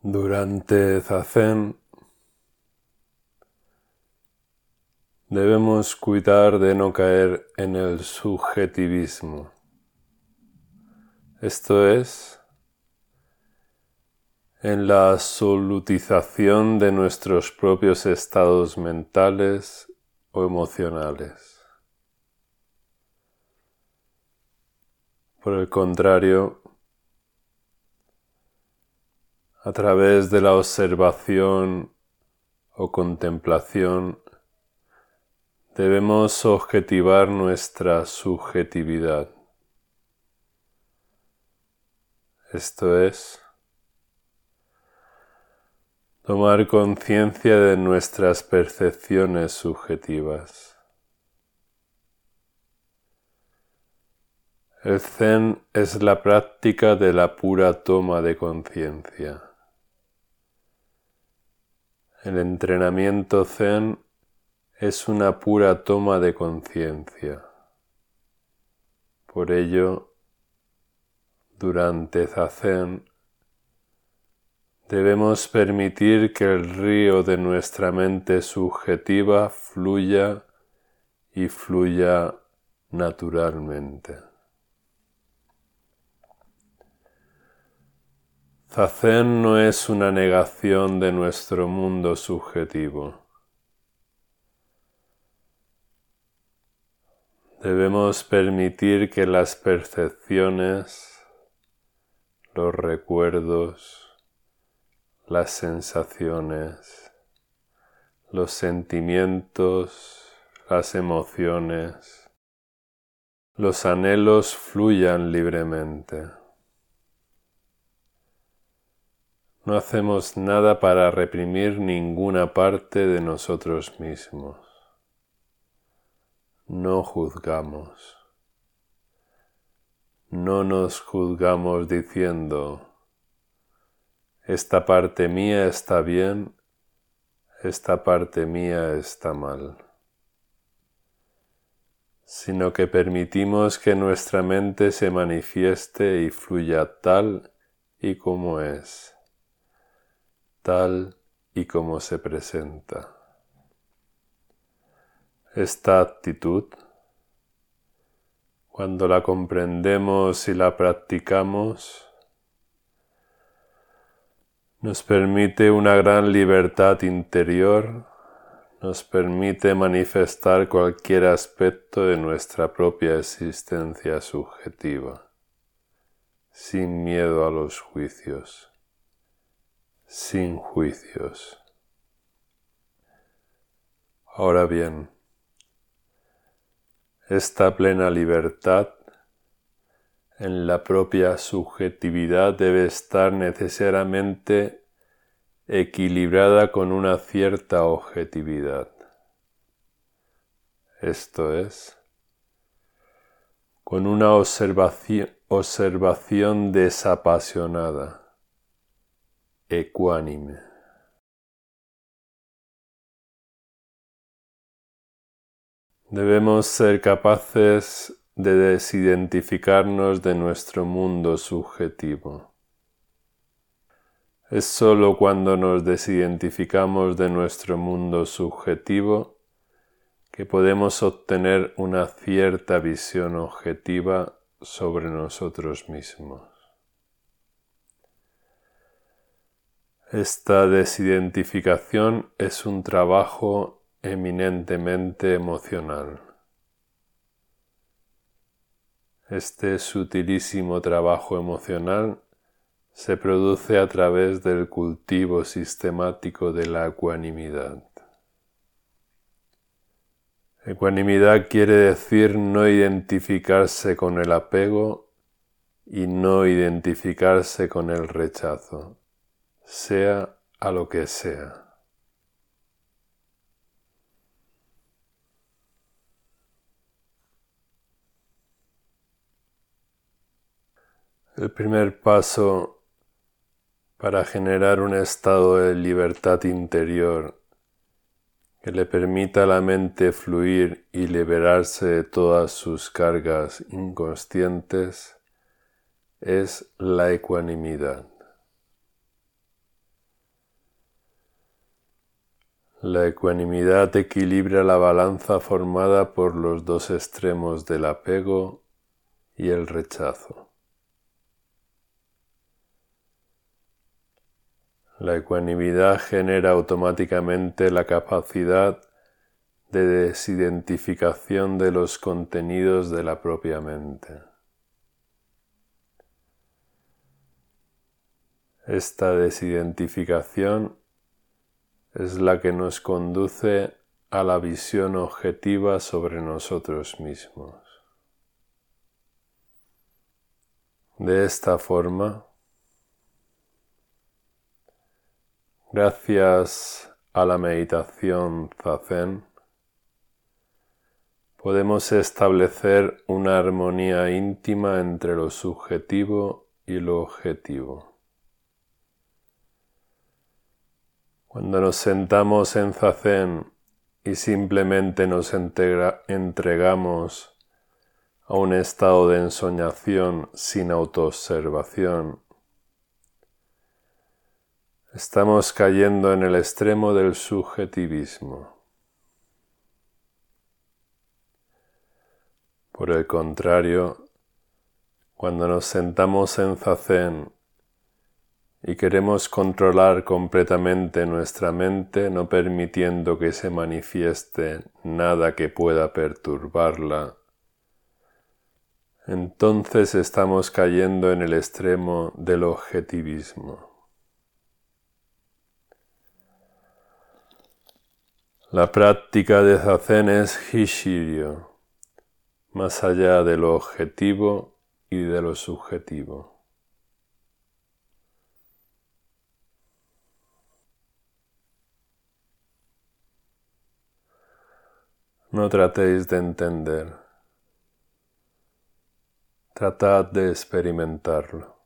Durante Zazen debemos cuidar de no caer en el subjetivismo. Esto es, en la absolutización de nuestros propios estados mentales o emocionales. Por el contrario, a través de la observación o contemplación, debemos objetivar nuestra subjetividad. Esto es, tomar conciencia de nuestras percepciones subjetivas. El zen es la práctica de la pura toma de conciencia. El entrenamiento zen es una pura toma de conciencia. Por ello, durante Zazen, debemos permitir que el río de nuestra mente subjetiva fluya y fluya naturalmente. Zazen no es una negación de nuestro mundo subjetivo. Debemos permitir que las percepciones, los recuerdos, las sensaciones, los sentimientos, las emociones, los anhelos fluyan libremente. No hacemos nada para reprimir ninguna parte de nosotros mismos. No juzgamos. No nos juzgamos diciendo, esta parte mía está bien, esta parte mía está mal, sino que permitimos que nuestra mente se manifieste y fluya tal y como es tal y como se presenta. Esta actitud, cuando la comprendemos y la practicamos, nos permite una gran libertad interior, nos permite manifestar cualquier aspecto de nuestra propia existencia subjetiva, sin miedo a los juicios sin juicios. Ahora bien, esta plena libertad en la propia subjetividad debe estar necesariamente equilibrada con una cierta objetividad. Esto es, con una observación, desapasionada ecuánime. Debemos ser capaces de desidentificarnos de nuestro mundo subjetivo. Es sólo cuando nos desidentificamos de nuestro mundo subjetivo que podemos obtener una cierta visión objetiva sobre nosotros mismos. Esta desidentificación es un trabajo eminentemente emocional. Este sutilísimo trabajo emocional se produce a través del cultivo sistemático de la ecuanimidad. Ecuanimidad quiere decir no identificarse con el apego y no identificarse con el rechazo sea a lo que sea. El primer paso para generar un estado de libertad interior que le permita a la mente fluir y liberarse de todas sus cargas inconscientes es la ecuanimidad. La ecuanimidad equilibra la balanza formada por los dos extremos del apego y el rechazo. La ecuanimidad genera automáticamente la capacidad de desidentificación de los contenidos de la propia mente. Esta desidentificación es la que nos conduce a la visión objetiva sobre nosotros mismos. De esta forma, gracias a la meditación zazen, podemos establecer una armonía íntima entre lo subjetivo y lo objetivo. Cuando nos sentamos en zazen y simplemente nos entregamos a un estado de ensoñación sin autoobservación, estamos cayendo en el extremo del subjetivismo. Por el contrario, cuando nos sentamos en zazen y queremos controlar completamente nuestra mente no permitiendo que se manifieste nada que pueda perturbarla, entonces estamos cayendo en el extremo del objetivismo. La práctica de Zazen es Hishiryo, más allá de lo objetivo y de lo subjetivo. No tratéis de entender, tratad de experimentarlo.